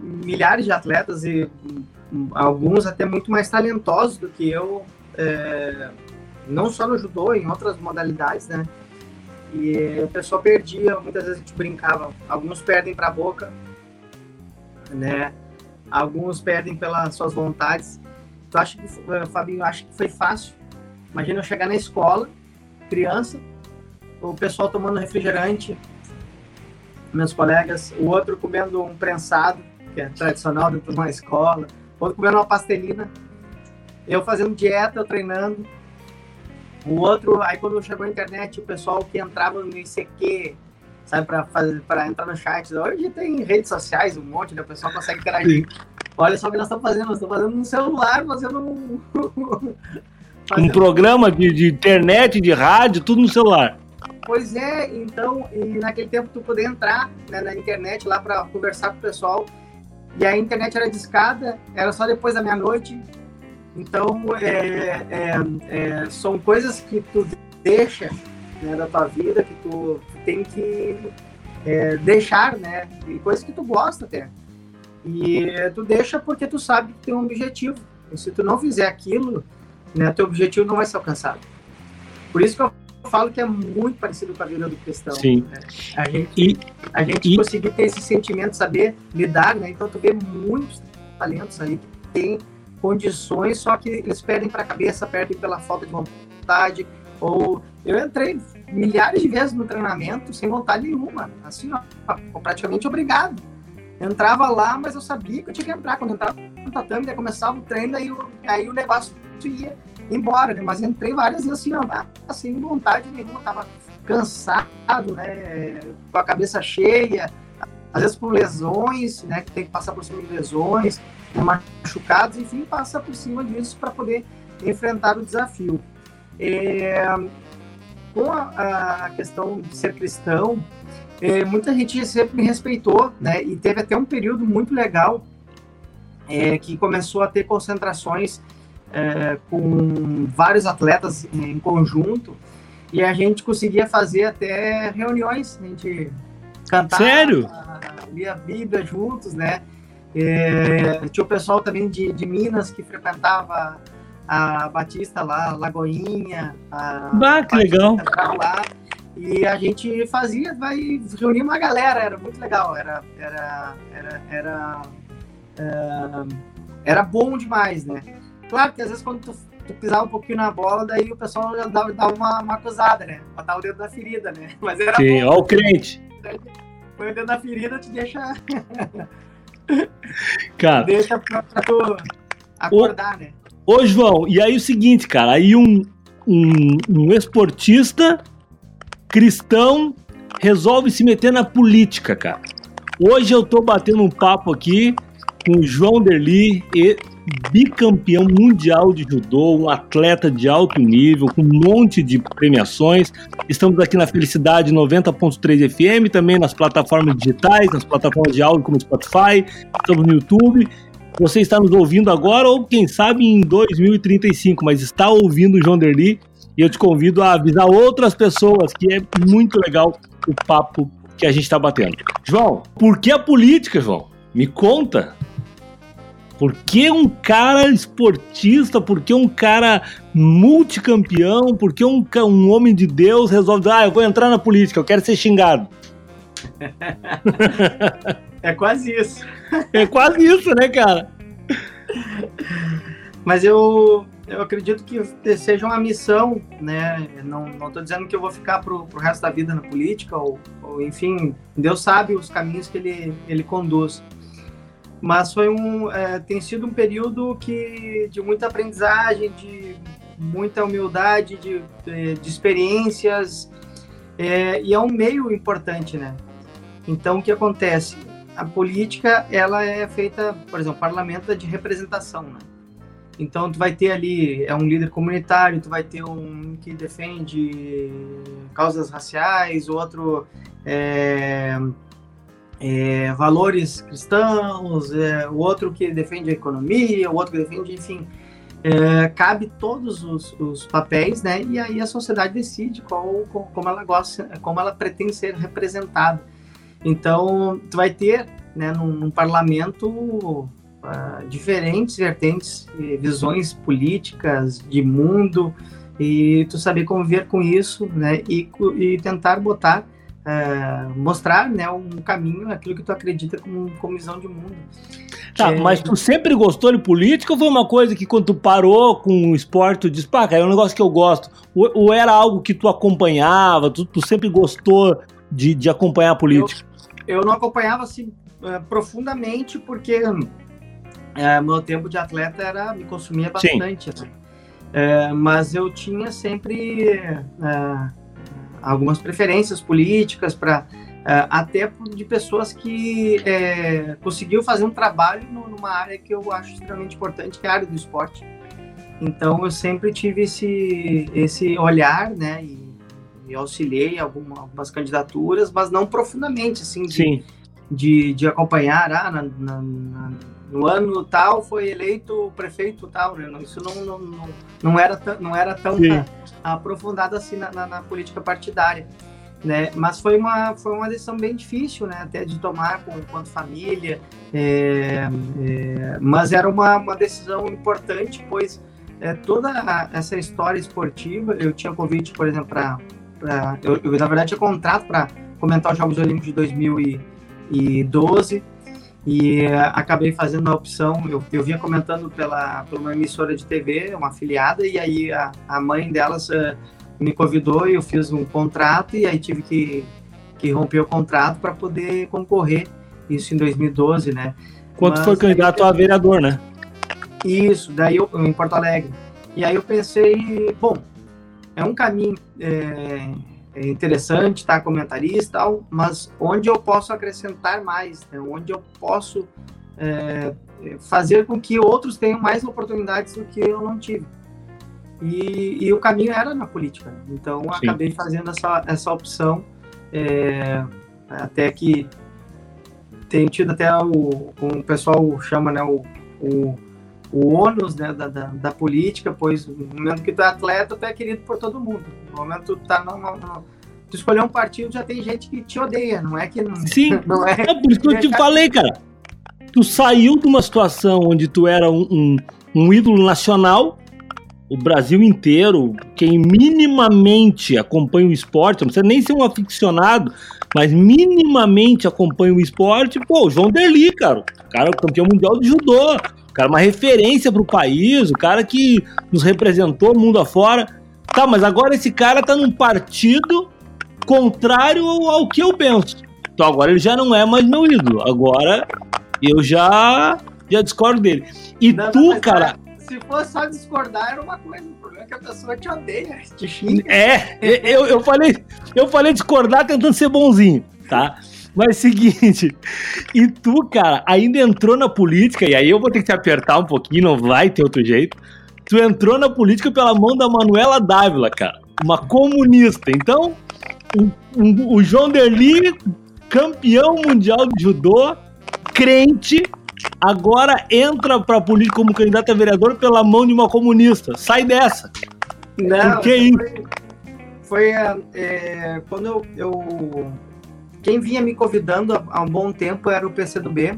S2: milhares de atletas e alguns até muito mais talentosos do que eu, é, não só no judô, em outras modalidades, né? E o pessoal perdia, muitas vezes a gente brincava, alguns perdem para a boca, né? Alguns perdem pelas suas vontades. Tu acha que, eh, Fabinho, acho que foi fácil? Imagina eu chegar na escola, criança, o pessoal tomando refrigerante, meus colegas, o outro comendo um prensado, que é tradicional dentro de uma escola, outro comendo uma pastelina, eu fazendo dieta, eu treinando, o outro, aí quando chegou a internet, o pessoal que entrava no ICQ, sabe, para fazer para entrar no chat. Hoje tem redes sociais, um monte, né? O pessoal consegue interagir. Olha só o que nós estamos fazendo, nós estamos fazendo no celular, fazendo um.
S1: fazendo... um programa de, de internet, de rádio, tudo no celular.
S2: Pois é, então, e naquele tempo tu poder entrar né, na internet lá para conversar com o pessoal, e a internet era discada, era só depois da meia-noite. Então, é, é, é, são coisas que tu deixa né, da tua vida, que tu tem que é, deixar, né? E coisas que tu gosta até. E tu deixa porque tu sabe que tem um objetivo. E se tu não fizer aquilo, né, teu objetivo não vai ser alcançado. Por isso que eu falo que é muito parecido com a vida do cristão.
S1: Sim.
S2: Né? A gente, e, a gente e... conseguir ter esse sentimento, saber lidar, né? Então tu vê muitos talentos aí que tem condições, só que eles perdem para a cabeça, perdem pela falta de vontade, ou eu entrei milhares de vezes no treinamento sem vontade nenhuma, assim, ó, praticamente obrigado. entrava lá, mas eu sabia que eu tinha que entrar. Quando eu entrava no tatame, começava o treino, aí, aí o negócio ia embora, né? Mas entrei várias vezes assim, ó, sem vontade nenhuma, tava cansado, né? Com a cabeça cheia, às vezes por lesões, né? Que tem que passar por cima de lesões, machucados, enfim, passa por cima disso para poder enfrentar o desafio. É, com a, a, questão de ser cristão, é, muita gente sempre me respeitou, né? E teve até um período muito legal é, que começou a ter concentrações é, com vários atletas em conjunto e a gente conseguia fazer até reuniões, a gente cantava,
S1: Sério?
S2: lia a Bíblia juntos, né? É, tinha o pessoal também de, de Minas que frequentava a Batista lá, Lagoinha. A
S1: bah, que legal.
S2: Lá, e a gente fazia, vai reunir uma galera, era muito legal, era, era, era, era, era bom demais, né? Claro que às vezes quando tu, tu pisava um pouquinho na bola, daí o pessoal dava, dava uma, uma acusada, né? Botava o dedo na ferida, né?
S1: Mas era Sim, bom. ó o crente.
S2: Põe o dedo na ferida, te deixa...
S1: Cara...
S2: Deixa pra, pra tu acordar, né?
S1: Ô, João, e aí o seguinte, cara, aí um, um, um esportista cristão resolve se meter na política, cara. Hoje eu tô batendo um papo aqui com o João Derli, bicampeão mundial de judô, um atleta de alto nível, com um monte de premiações. Estamos aqui na Felicidade 90.3 FM, também nas plataformas digitais, nas plataformas de áudio como Spotify, estamos no YouTube. Você está nos ouvindo agora ou quem sabe em 2035, mas está ouvindo o João Derli e eu te convido a avisar outras pessoas que é muito legal o papo que a gente está batendo. João, por que a política, João? Me conta. Por que um cara esportista, por que um cara multicampeão, por que um, um homem de Deus resolve, ah, eu vou entrar na política, eu quero ser xingado?
S2: é quase isso.
S1: É quase isso, né, cara?
S2: Mas eu, eu acredito que seja uma missão, né? Não estou dizendo que eu vou ficar pro, pro resto da vida na política, ou, ou, enfim, Deus sabe os caminhos que ele, ele conduz. Mas foi um, é, tem sido um período que de muita aprendizagem, de muita humildade, de, de, de experiências, é, e é um meio importante, né? Então, o que acontece? A política, ela é feita, por exemplo, parlamento é de representação, né? Então, tu vai ter ali, é um líder comunitário, tu vai ter um que defende causas raciais, outro é, é, valores cristãos, é, o outro que defende a economia, o outro que defende, enfim, é, cabe todos os, os, papéis, né? E aí a sociedade decide qual, como ela gosta, como ela pretende ser representada. Então, tu vai ter, né, num, num parlamento uh, diferentes vertentes, visões políticas de mundo e tu saber conviver com isso, né? E, e tentar botar uh, mostrar né, um caminho, aquilo que tu acredita como, como visão de mundo.
S1: Tá, é... mas tu sempre gostou de política ou foi uma coisa que quando tu parou com o esporte, tu disse, pá, cara, é um negócio que eu gosto? Ou, ou era algo que tu acompanhava, tu, tu sempre gostou de, de acompanhar a política?
S2: Eu, eu não acompanhava assim uh, profundamente porque uh, meu tempo de atleta era me consumia bastante. Assim. Uh, mas eu tinha sempre algumas preferências políticas para até de pessoas que é, conseguiu fazer um trabalho numa área que eu acho extremamente importante, que é a área do esporte. Então eu sempre tive esse esse olhar, né, e, e auxiliei alguma, algumas candidaturas, mas não profundamente, assim, de, de, de, acompanhar, ah, na, na, na, no ano tal foi eleito prefeito tal, né? Isso não, não, não, não era, não era tão aprofundado assim na, na, política partidária. Né? Mas foi uma, foi uma decisão bem difícil, né? Até de tomar com, enquanto família, é, é, mas era uma, uma decisão importante, pois é, toda essa história esportiva, eu tinha convite, por exemplo, para. Eu, eu, na verdade, tinha contrato para comentar os Jogos Olímpicos de 2012 e acabei fazendo a opção, eu, eu vinha comentando pela, pela uma emissora de TV, uma afiliada, e aí a, a mãe delas uh, me convidou e eu fiz um contrato, e aí tive que, que romper o contrato para poder concorrer, isso em 2012, né?
S1: Quando Mas, foi candidato aí, a vereador, né?
S2: Isso, daí eu, em Porto Alegre. E aí eu pensei, bom, é um caminho... É, é interessante, tá? Comentarista e tal, mas onde eu posso acrescentar mais, né? onde eu posso é, fazer com que outros tenham mais oportunidades do que eu não tive. E, e o caminho era na política. Então, Sim. acabei fazendo essa, essa opção, é, até que tenho tido até o, o pessoal chama, né, o, o o ônus né, da, da, da, política, pois no momento que tu é atleta, tu é querido por todo mundo. No momento que tu tá no, no, no, tu escolher um partido, já tem gente que te odeia, não é que não,
S1: Sim, não é, é por isso que eu te falei, cara. Tu saiu de uma situação onde tu era um, um, um ídolo nacional, o Brasil inteiro, quem minimamente acompanha o esporte, não precisa nem ser um aficionado, mas minimamente acompanha o esporte, pô, o João Derli, cara, o cara é campeão mundial de judô, cara uma referência pro país, o cara que nos representou mundo afora. Tá, mas agora esse cara tá num partido contrário ao que eu penso. Então agora ele já não é mais meu ídolo. Agora eu já, já discordo dele. E não, tu, não, cara.
S2: Se fosse só discordar, era uma coisa. O problema é que a pessoa te odeia, te xinga.
S1: É, eu, eu, falei, eu falei discordar tentando ser bonzinho, tá? Mas seguinte, e tu, cara, ainda entrou na política, e aí eu vou ter que te apertar um pouquinho, não vai ter outro jeito. Tu entrou na política pela mão da Manuela Dávila, cara, uma comunista. Então, o, o, o João Derli, campeão mundial de judô, crente, agora entra pra política como candidato a vereador pela mão de uma comunista. Sai dessa.
S2: Não, Por que isso? Foi, foi é, quando eu, eu quem vinha me convidando há um bom tempo era o PCdoB.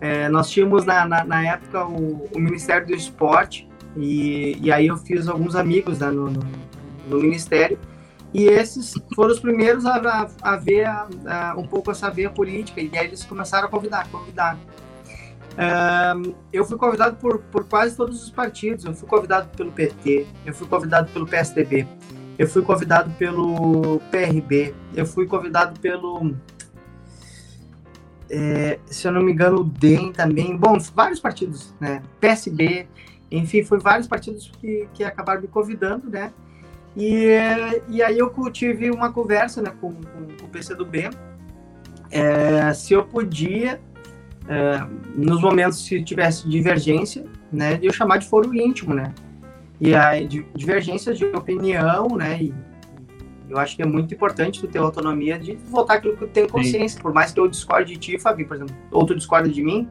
S2: É, nós tínhamos na, na, na época o, o, Ministério do Esporte e, e aí eu fiz alguns amigos né, no, no, no, Ministério e esses foram os primeiros a, a, a ver a, um pouco essa veia política e aí eles começaram a convidar, convidar. eu fui convidado por, por quase todos os partidos. Eu fui convidado pelo PT, eu fui convidado pelo PSDB, eu fui convidado pelo PRB, eu fui convidado pelo. É, se eu não me engano, o DEM também. Bom, vários partidos, né? PSB, enfim, foi vários partidos que, que acabaram me convidando, né? E, e aí eu tive uma conversa né, com, com, com o PCdoB é, se eu podia, é, nos momentos se tivesse divergência, né, de eu chamar de foro íntimo, né? E a divergências de opinião, né? E eu acho que é muito importante tu ter autonomia de votar aquilo que tu tem consciência, Sim. por mais que eu discorde de ti, Fabi, por exemplo, ou tu discorda de mim,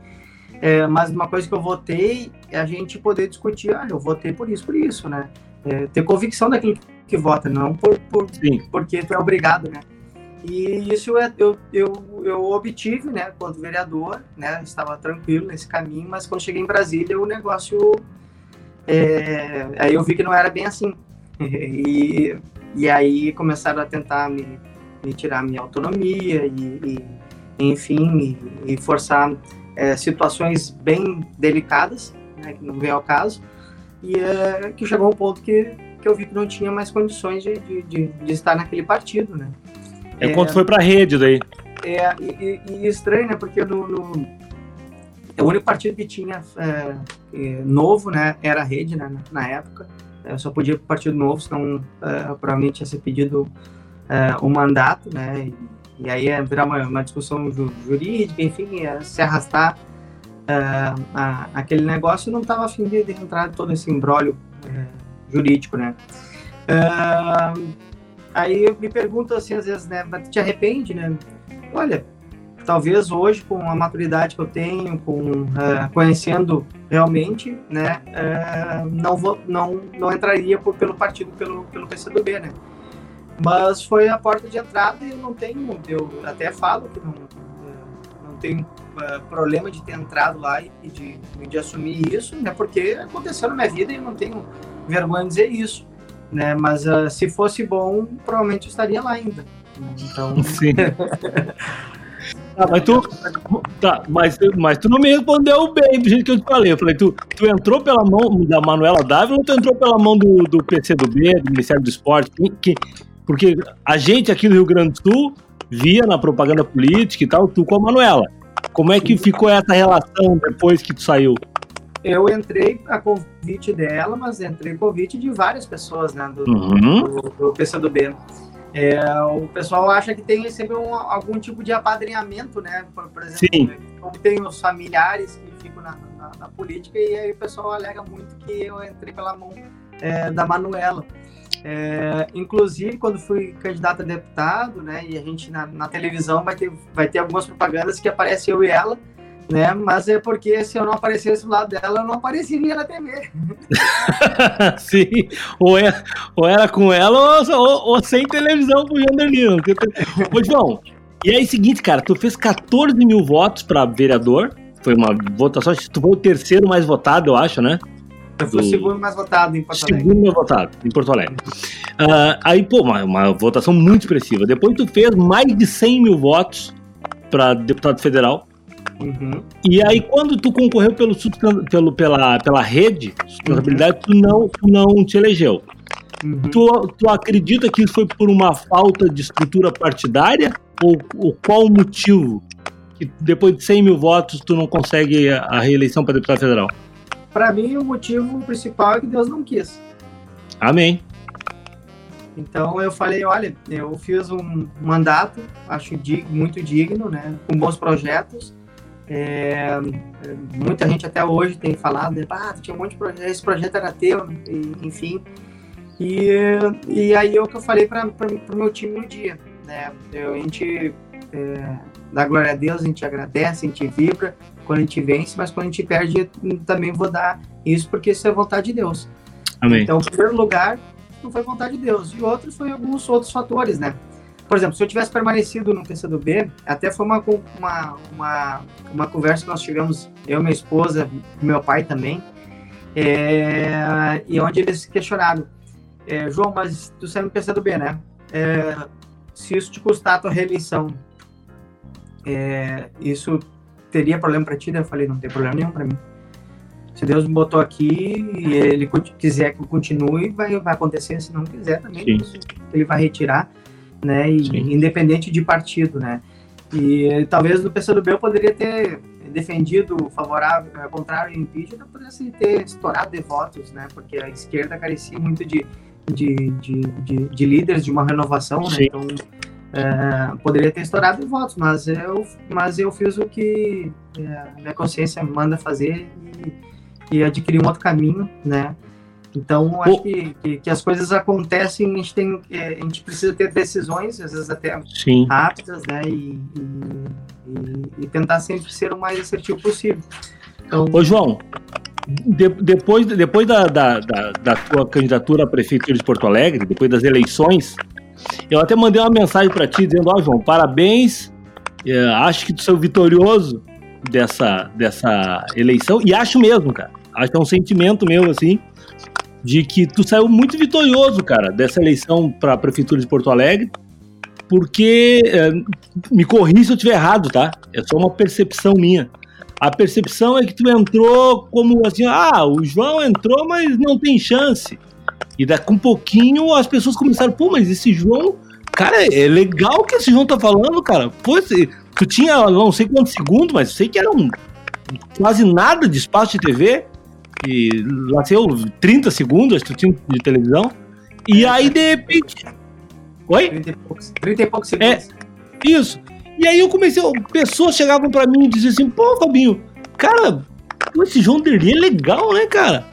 S2: é, mas uma coisa que eu votei é a gente poder discutir, ah, eu votei por isso, por isso, né? É, ter convicção daquilo que vota, não por, por porque tu é obrigado, né? E isso é, eu, eu, eu obtive, né, quando vereador, né, estava tranquilo nesse caminho, mas quando cheguei em Brasília o negócio é, aí eu vi que não era bem assim. E, e aí começaram a tentar me, me tirar minha autonomia e, e enfim, e, e forçar é, situações bem delicadas, né, que não veio ao caso, e é, que chegou ao ponto que, que eu vi que não tinha mais condições de, de, de, de estar naquele partido, né.
S1: É, quando foi para a rede daí.
S2: É, e, e, estranho, né, porque no, no o único partido que tinha é, é, novo, né, era a rede, né, na época. Eu só podia ir partido novo, senão é, provavelmente ia ser pedido é, um mandato, né, e, e aí ia virar uma, uma discussão ju jurídica, enfim, ia se arrastar é, a, aquele negócio e não estava afim de, de entrar todo esse embrólio é, jurídico, né. aí eu me pergunto assim, às vezes, né, te arrepende, né? Olha, talvez hoje com a maturidade que eu tenho, com uh, conhecendo realmente, né, uh, não vou, não, não entraria por, pelo partido, pelo pelo PCdoB, né. Mas foi a porta de entrada e eu não tenho, eu até falo que não, uh, não tenho problema de ter entrado lá e de, de assumir isso, né, porque aconteceu na minha vida e eu não tenho vergonha de dizer isso, né. Mas se fosse bom, provavelmente eu estaria lá ainda. Então. Sim.
S1: Ah, mas tu. Tá, mas, mas tu não me respondeu bem do jeito que eu te falei. Eu falei, tu, tu entrou pela mão da Manuela Dávila ou tu entrou pela mão do, do PCdoB, do Ministério do Esporte? Que, que, porque a gente aqui no Rio Grande do Sul via na propaganda política e tal, tu com a Manuela. Como é que ficou essa relação depois que tu saiu?
S2: Eu entrei a convite dela, mas entrei convite de várias pessoas, né, do, uhum. do, do PCdoB. É, o pessoal acha que tem sempre um, algum tipo de apadrinhamento, né? Por, por exemplo, Sim. como tem os familiares que ficam na, na, na, política, e aí o pessoal alega muito que eu entrei pela mão é, da Manuela. É, inclusive, quando fui candidato a deputado, né, e a gente na, na televisão vai ter, vai ter algumas propagandas que aparece eu e ela, né? Mas é porque se eu não aparecesse do lado dela, eu não apareceria na TV.
S1: Sim, ou, é, ou era com ela ou, ou, ou sem televisão pro Janderlino. Ô, João, e aí, seguinte, cara, tu fez 14 mil votos para vereador, foi uma votação, tu foi o terceiro mais votado, eu acho, né?
S2: Eu fui o segundo mais votado em Porto Alegre.
S1: Segundo mais votado em Porto Alegre. Uh, aí, pô, uma, uma votação muito expressiva. Depois tu fez mais de 100 mil votos para deputado federal Uhum. E aí, quando tu concorreu pelo, pelo, pela, pela rede, sustentabilidade, uhum. tu, não, tu não te elegeu. Uhum. Tu, tu acredita que isso foi por uma falta de estrutura partidária? Ou, ou qual o motivo que depois de 100 mil votos tu não consegue a reeleição para deputado federal?
S2: Para mim, o motivo principal é que Deus não quis.
S1: Amém.
S2: Então eu falei, olha, eu fiz um mandato, acho dig muito digno, né, com bons projetos. É, muita gente até hoje tem falado, ah, tinha um monte de projeto, esse projeto era teu, enfim. E, e aí é o que eu falei para o meu time no dia, né? Eu, a gente é, dá glória a Deus, a gente agradece, a gente vibra quando a gente vence, mas quando a gente perde, também vou dar isso porque isso é vontade de Deus.
S1: Amém.
S2: Então, em primeiro lugar, não foi vontade de Deus, e outros foi alguns outros fatores, né? Por exemplo, se eu tivesse permanecido no PCdoB, até foi uma, uma, uma, uma conversa que nós tivemos, eu, minha esposa, meu pai também, é, e onde eles questionaram, é, João, mas tu saiu no PCdoB, né? É, se isso te custar a tua reeleição, é, isso teria problema para ti? Eu falei, não tem problema nenhum para mim. Se Deus me botou aqui e Ele quiser que eu continue, vai, vai acontecer. Se não quiser também, Sim. Ele vai retirar, né? E, independente de partido, né? E talvez no PCdoB eu poderia ter defendido favorável, ao contrário, o impeachment, eu pudesse ter estourado de votos, né? Porque a esquerda carecia muito de, de, de, de, de líderes de uma renovação, né? Então, é, poderia ter estourado de votos, mas eu, mas eu fiz o que é, minha consciência manda fazer e, e adquiri um outro caminho, né? Então, acho que, que, que, as coisas acontecem, a gente, tem, é, a gente precisa ter decisões, às vezes até Sim. rápidas, né? E, e, e, tentar sempre ser o mais assertivo possível.
S1: Então, Ô, João, de, depois, depois da, da, da, da tua candidatura à Prefeitura de Porto Alegre, depois das eleições, eu até mandei uma mensagem para ti dizendo: Ó, oh, João, parabéns, é, acho que tu saiu vitorioso dessa, dessa eleição, e acho mesmo, cara. Acho que é um sentimento meu, assim, de que tu saiu muito vitorioso, cara, dessa eleição para a Prefeitura de Porto Alegre, porque, é, me corri se eu estiver errado, tá? É só uma percepção minha. A percepção é que tu entrou como assim, ah, o João entrou, mas não tem chance. E daqui um pouquinho as pessoas começaram, pô, mas esse João, cara, é legal que esse João tá falando, cara. Pô, tu tinha não sei quantos segundos, mas sei que era um, quase nada de espaço de TV. E lá sei 30 segundos, tu tinha de televisão. E aí, de repente.
S2: Oi? 30 e poucos, 30 e poucos segundos.
S1: É, isso. E aí eu comecei, pessoas chegavam para mim e diziam assim, pô, Fabinho, cara, esse João Derli é legal, né, cara?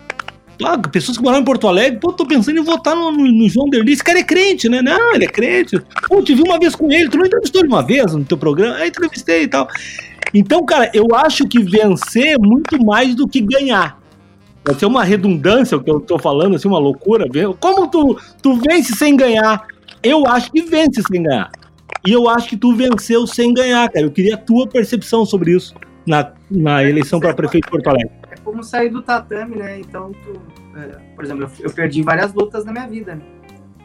S1: Ah, pessoas que moram em Porto Alegre, pô, tô pensando em votar no, no, no, João Derli. Esse cara é crente, né? Não, ele é crente. Pô, te vi uma vez com ele, tu não entrevistou ele uma vez no teu programa? Aí entrevistei e tal. Então, cara, eu acho que vencer é muito mais do que ganhar. Vai ser uma redundância o que eu tô falando, assim, uma loucura. Como tu, tu vence sem ganhar? Eu acho que vence sem ganhar. E eu acho que tu venceu sem ganhar, cara. Eu queria a tua percepção sobre isso na, na eleição para prefeito de Porto Alegre
S2: como sair do tatame, né? Então, tu, é, por exemplo, eu, eu, perdi várias lutas na minha vida, né?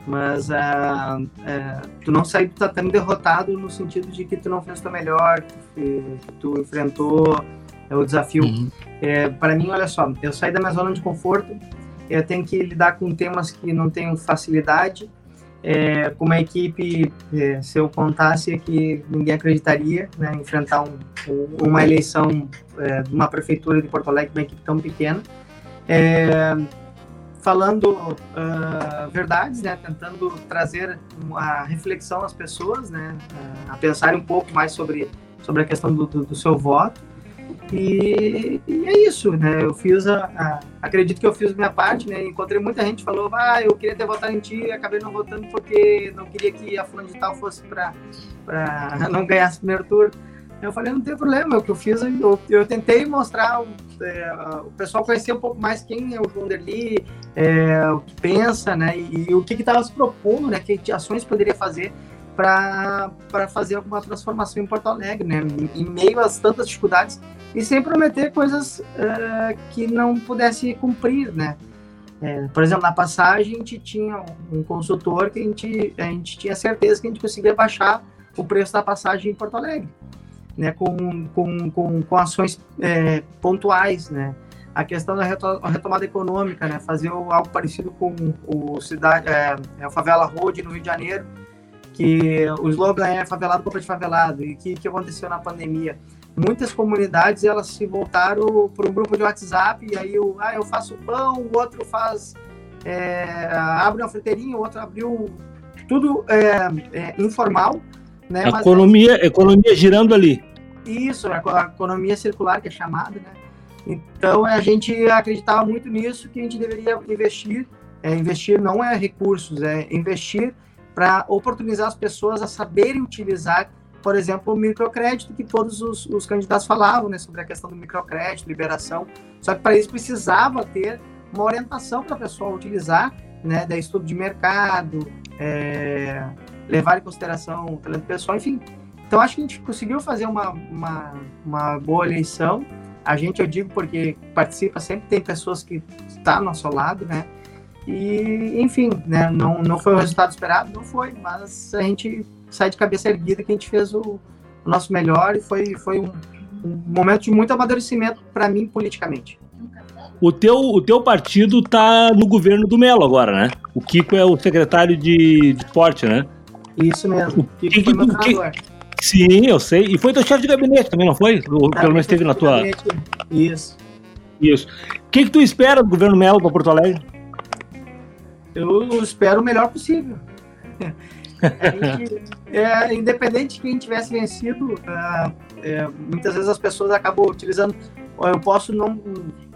S2: mas uh, uh, tu não sair do tatame derrotado no sentido de que tu não fez o teu melhor, que tu enfrentou é, o desafio. Uhum. É, para mim, olha só, eu saí da minha zona de conforto, eu tenho que lidar com temas que não tenho facilidade, é, com uma equipe, é, se eu contasse que ninguém acreditaria, né, enfrentar um, uma eleição é, de uma prefeitura de Porto Alegre, uma equipe tão pequena, é, falando uh, verdades, né, tentando trazer uma reflexão às pessoas, né, a pensar um pouco mais sobre, sobre a questão do, do, do seu voto, e, e, é isso, né? Eu fiz a, a, Acredito que eu fiz minha parte, né? Encontrei muita gente que falou, ah, eu queria ter votado em ti, acabei não votando porque não queria que a fulana de tal fosse para não ganhar o primeiro turno. Eu falei, não tem problema, o que eu fiz, eu, eu tentei mostrar, é, o pessoal conhecer um pouco mais quem é o João é, o que pensa, né? E, e o que estava se propondo, né? Que ações poderia fazer para fazer alguma transformação em Porto Alegre, né? Em meio às tantas dificuldades e sem prometer coisas uh, que não pudesse cumprir, né? É, por exemplo, na passagem a gente tinha um consultor que a gente, a gente tinha certeza que a gente conseguia baixar o preço da passagem em Porto Alegre. né, com, com, com, com ações é, pontuais, né? A questão da retomada econômica, né? Fazer algo parecido com o cidade, é, é o Favela Road no Rio de Janeiro, que o slogan é favelado compra de favelado e que que aconteceu na pandemia. Muitas comunidades elas se voltaram para um grupo de WhatsApp e aí eu, ah, eu faço pão, o outro faz é, abre uma friteirinha, o outro abriu tudo é, é, informal, né?
S1: Economia, Mas, economia girando ali.
S2: Isso, a, a economia circular que é chamada, né? Então a gente acreditava muito nisso que a gente deveria investir. É, investir não é recursos, é investir para oportunizar as pessoas a saberem utilizar, por exemplo, o microcrédito que todos os, os candidatos falavam, né, sobre a questão do microcrédito, liberação. Só que para isso precisava ter uma orientação para a pessoa utilizar, né, da estudo de mercado, é, levar em consideração o talento pessoal, enfim. Então, acho que a gente conseguiu fazer uma, uma, uma boa eleição. A gente, eu digo porque participa, sempre tem pessoas que estão tá ao nosso lado, né? E, enfim, né? Não, não foi o resultado esperado, não foi, mas a gente sai de cabeça erguida que a gente fez o, o nosso melhor e foi, foi um, um momento de muito amadurecimento para mim politicamente.
S1: O teu, o teu partido tá no governo do Melo agora, né? O Kiko é o secretário de, de esporte, né?
S2: Isso mesmo.
S1: O Kiko, Kiko foi meu que, Sim, eu sei. E foi teu chefe de gabinete também, não foi? Ou, pelo menos esteve na tua.
S2: Isso.
S1: Isso. O que, que tu espera do governo Melo para Porto Alegre?
S2: Eu espero o melhor possível. Gente, é, independente de quem tivesse vencido, é, é, muitas vezes as pessoas acabam utilizando. Eu posso não.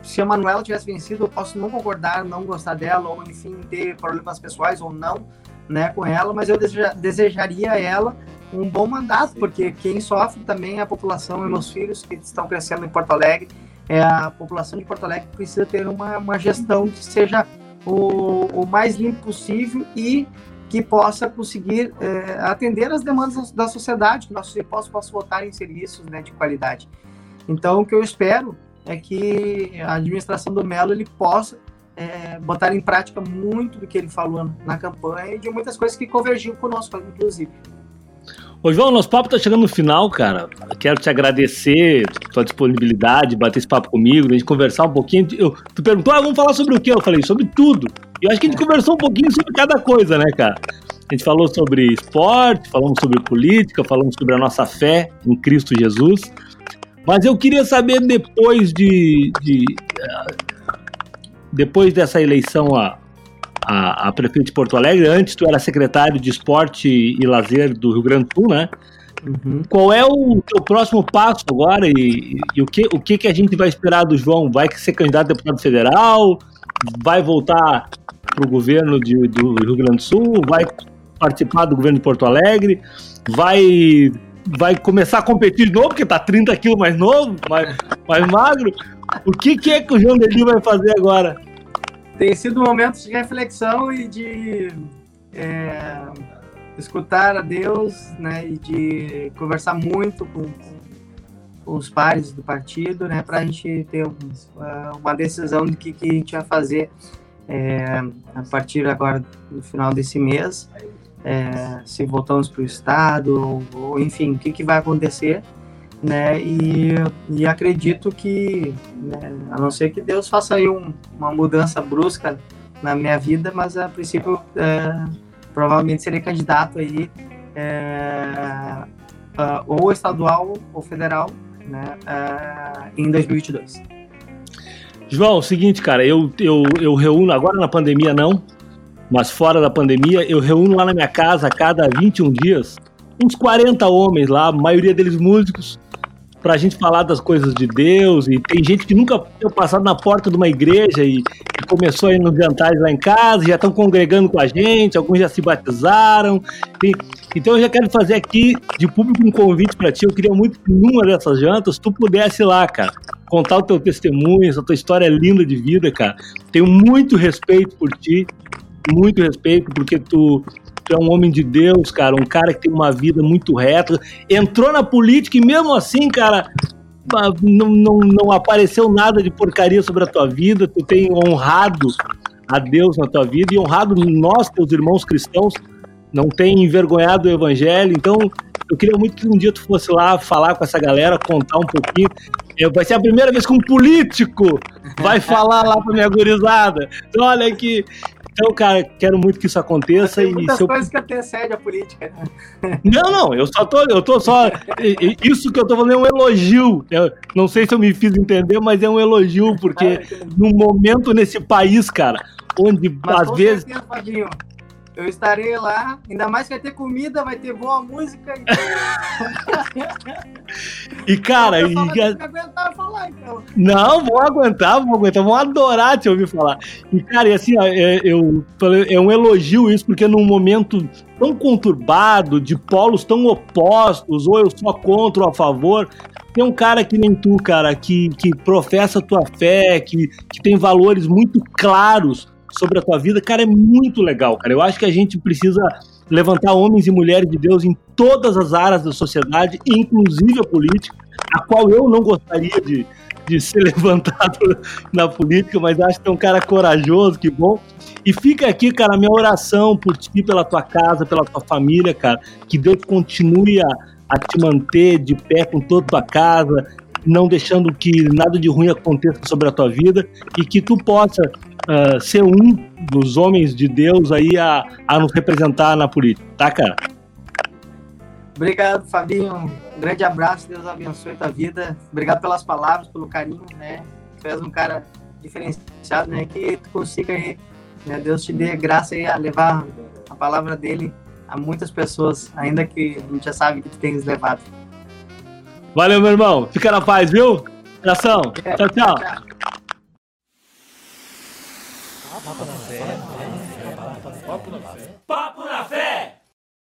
S2: Se a Manuela tivesse vencido, eu posso não concordar, não gostar dela, ou enfim, ter problemas pessoais ou não né, com ela, mas eu deseja, desejaria a ela um bom mandato, porque quem sofre também é a população e meus filhos que estão crescendo em Porto Alegre. É a população de Porto Alegre precisa ter uma, uma gestão que seja o, o mais limpo possível e que possa conseguir é, atender as demandas da sociedade, que nossos impostos possam votar em serviços né, de qualidade. Então, o que eu espero é que a administração do Melo ele possa é, botar em prática muito do que ele falou na campanha e de muitas coisas que convergiam conosco, inclusive.
S1: Ô João, nosso papo tá chegando no final, cara. Quero te agradecer tua disponibilidade, bater esse papo comigo, a gente conversar um pouquinho. Eu, tu perguntou, ah, vamos falar sobre o quê? Eu falei, sobre tudo. E eu acho que a gente conversou um pouquinho sobre cada coisa, né, cara? A gente falou sobre esporte, falamos sobre política, falamos sobre a nossa fé em Cristo Jesus. Mas eu queria saber depois de, de uh, depois dessa eleição a, a, a, prefeito de Porto Alegre, antes tu era secretário de esporte e lazer do Rio Grande do Sul, né? Uhum. Qual é o teu próximo passo agora e, e, o, que, o que, que a gente vai esperar do João? Vai ser candidato a deputado federal? Vai voltar para o governo de, do Rio Grande do Sul? Vai participar do governo de Porto Alegre? Vai vai começar a competir de novo, porque tá 30 quilos mais novo, mais, mais magro. O que, que é que o João Deli vai fazer agora?
S2: Tem sido momentos de reflexão e de é, escutar a Deus, né, e de conversar muito com, com os pares do partido, né, para a gente ter um, uma decisão do que, que a gente vai fazer é, a partir agora do final desse mês, é, se voltamos para o estado ou, ou enfim o que, que vai acontecer né? E, e acredito que, né, a não ser que Deus faça aí um, uma mudança brusca na minha vida, mas a princípio é, provavelmente serei candidato aí é, ou estadual ou federal, né? Uh, em 2022.
S1: João, é o seguinte, cara, eu, eu, eu reúno agora na pandemia não, mas fora da pandemia, eu reúno lá na minha casa a cada 21 dias uns 40 homens lá, a maioria deles músicos, pra gente falar das coisas de Deus. E tem gente que nunca tinha passado na porta de uma igreja e, e começou a ir nos jantares lá em casa, já estão congregando com a gente, alguns já se batizaram. E, então eu já quero fazer aqui de público um convite para ti. Eu queria muito que numa dessas jantas tu pudesse ir lá, cara, contar o teu testemunho, essa tua história linda de vida, cara. Tenho muito respeito por ti, muito respeito, porque tu tu é um homem de Deus, cara, um cara que tem uma vida muito reta, entrou na política e mesmo assim, cara, não, não, não apareceu nada de porcaria sobre a tua vida, tu tem honrado a Deus na tua vida e honrado nós, teus irmãos cristãos, não tem envergonhado o evangelho. Então, eu queria muito que um dia tu fosse lá falar com essa galera, contar um pouquinho. É, vai ser a primeira vez que um político vai falar lá pra minha gurizada. Então, olha aqui. Então, cara, quero muito que isso aconteça.
S2: Tem muitas
S1: eu...
S2: coisas que antecedem a política.
S1: Né? Não, não, eu só tô, eu tô só. Isso que eu tô falando é um elogio. Eu não sei se eu me fiz entender, mas é um elogio, porque num momento nesse país, cara, onde
S2: mas
S1: às vezes.
S2: Certeza, eu estarei lá, ainda mais que vai ter comida, vai ter boa música.
S1: E, cara, e.
S2: aguentar falar, então.
S1: Não, vão aguentar, vão aguentar, vão adorar te ouvir falar. E, cara, e assim, é, eu, é um elogio isso, porque num momento tão conturbado, de polos tão opostos, ou eu sou contra ou a favor, tem um cara que nem tu, cara, que, que professa a tua fé, que, que tem valores muito claros sobre a tua vida, cara, é muito legal, cara. Eu acho que a gente precisa levantar homens e mulheres de Deus em todas as áreas da sociedade, inclusive a política, a qual eu não gostaria de, de ser levantado na política, mas acho que é um cara corajoso, que bom. E fica aqui, cara, a minha oração por ti, pela tua casa, pela tua família, cara. Que Deus continue a, a te manter de pé com toda a tua casa, não deixando que nada de ruim aconteça sobre a tua vida e que tu possa uh, ser um dos homens de Deus aí a, a nos representar na política, tá, cara?
S2: Obrigado, Fabinho. Um grande abraço, Deus abençoe tua vida. Obrigado pelas palavras, pelo carinho, né? Tu és um cara diferenciado, né? Que tu consiga né? Deus te dê graça aí a levar a palavra dele a muitas pessoas, ainda que a gente já sabe que tu tens levado.
S1: Valeu, meu irmão. Fica na paz, viu? Abração. Tchau, tchau. Papo na fé. Papo na fé. Papo na fé.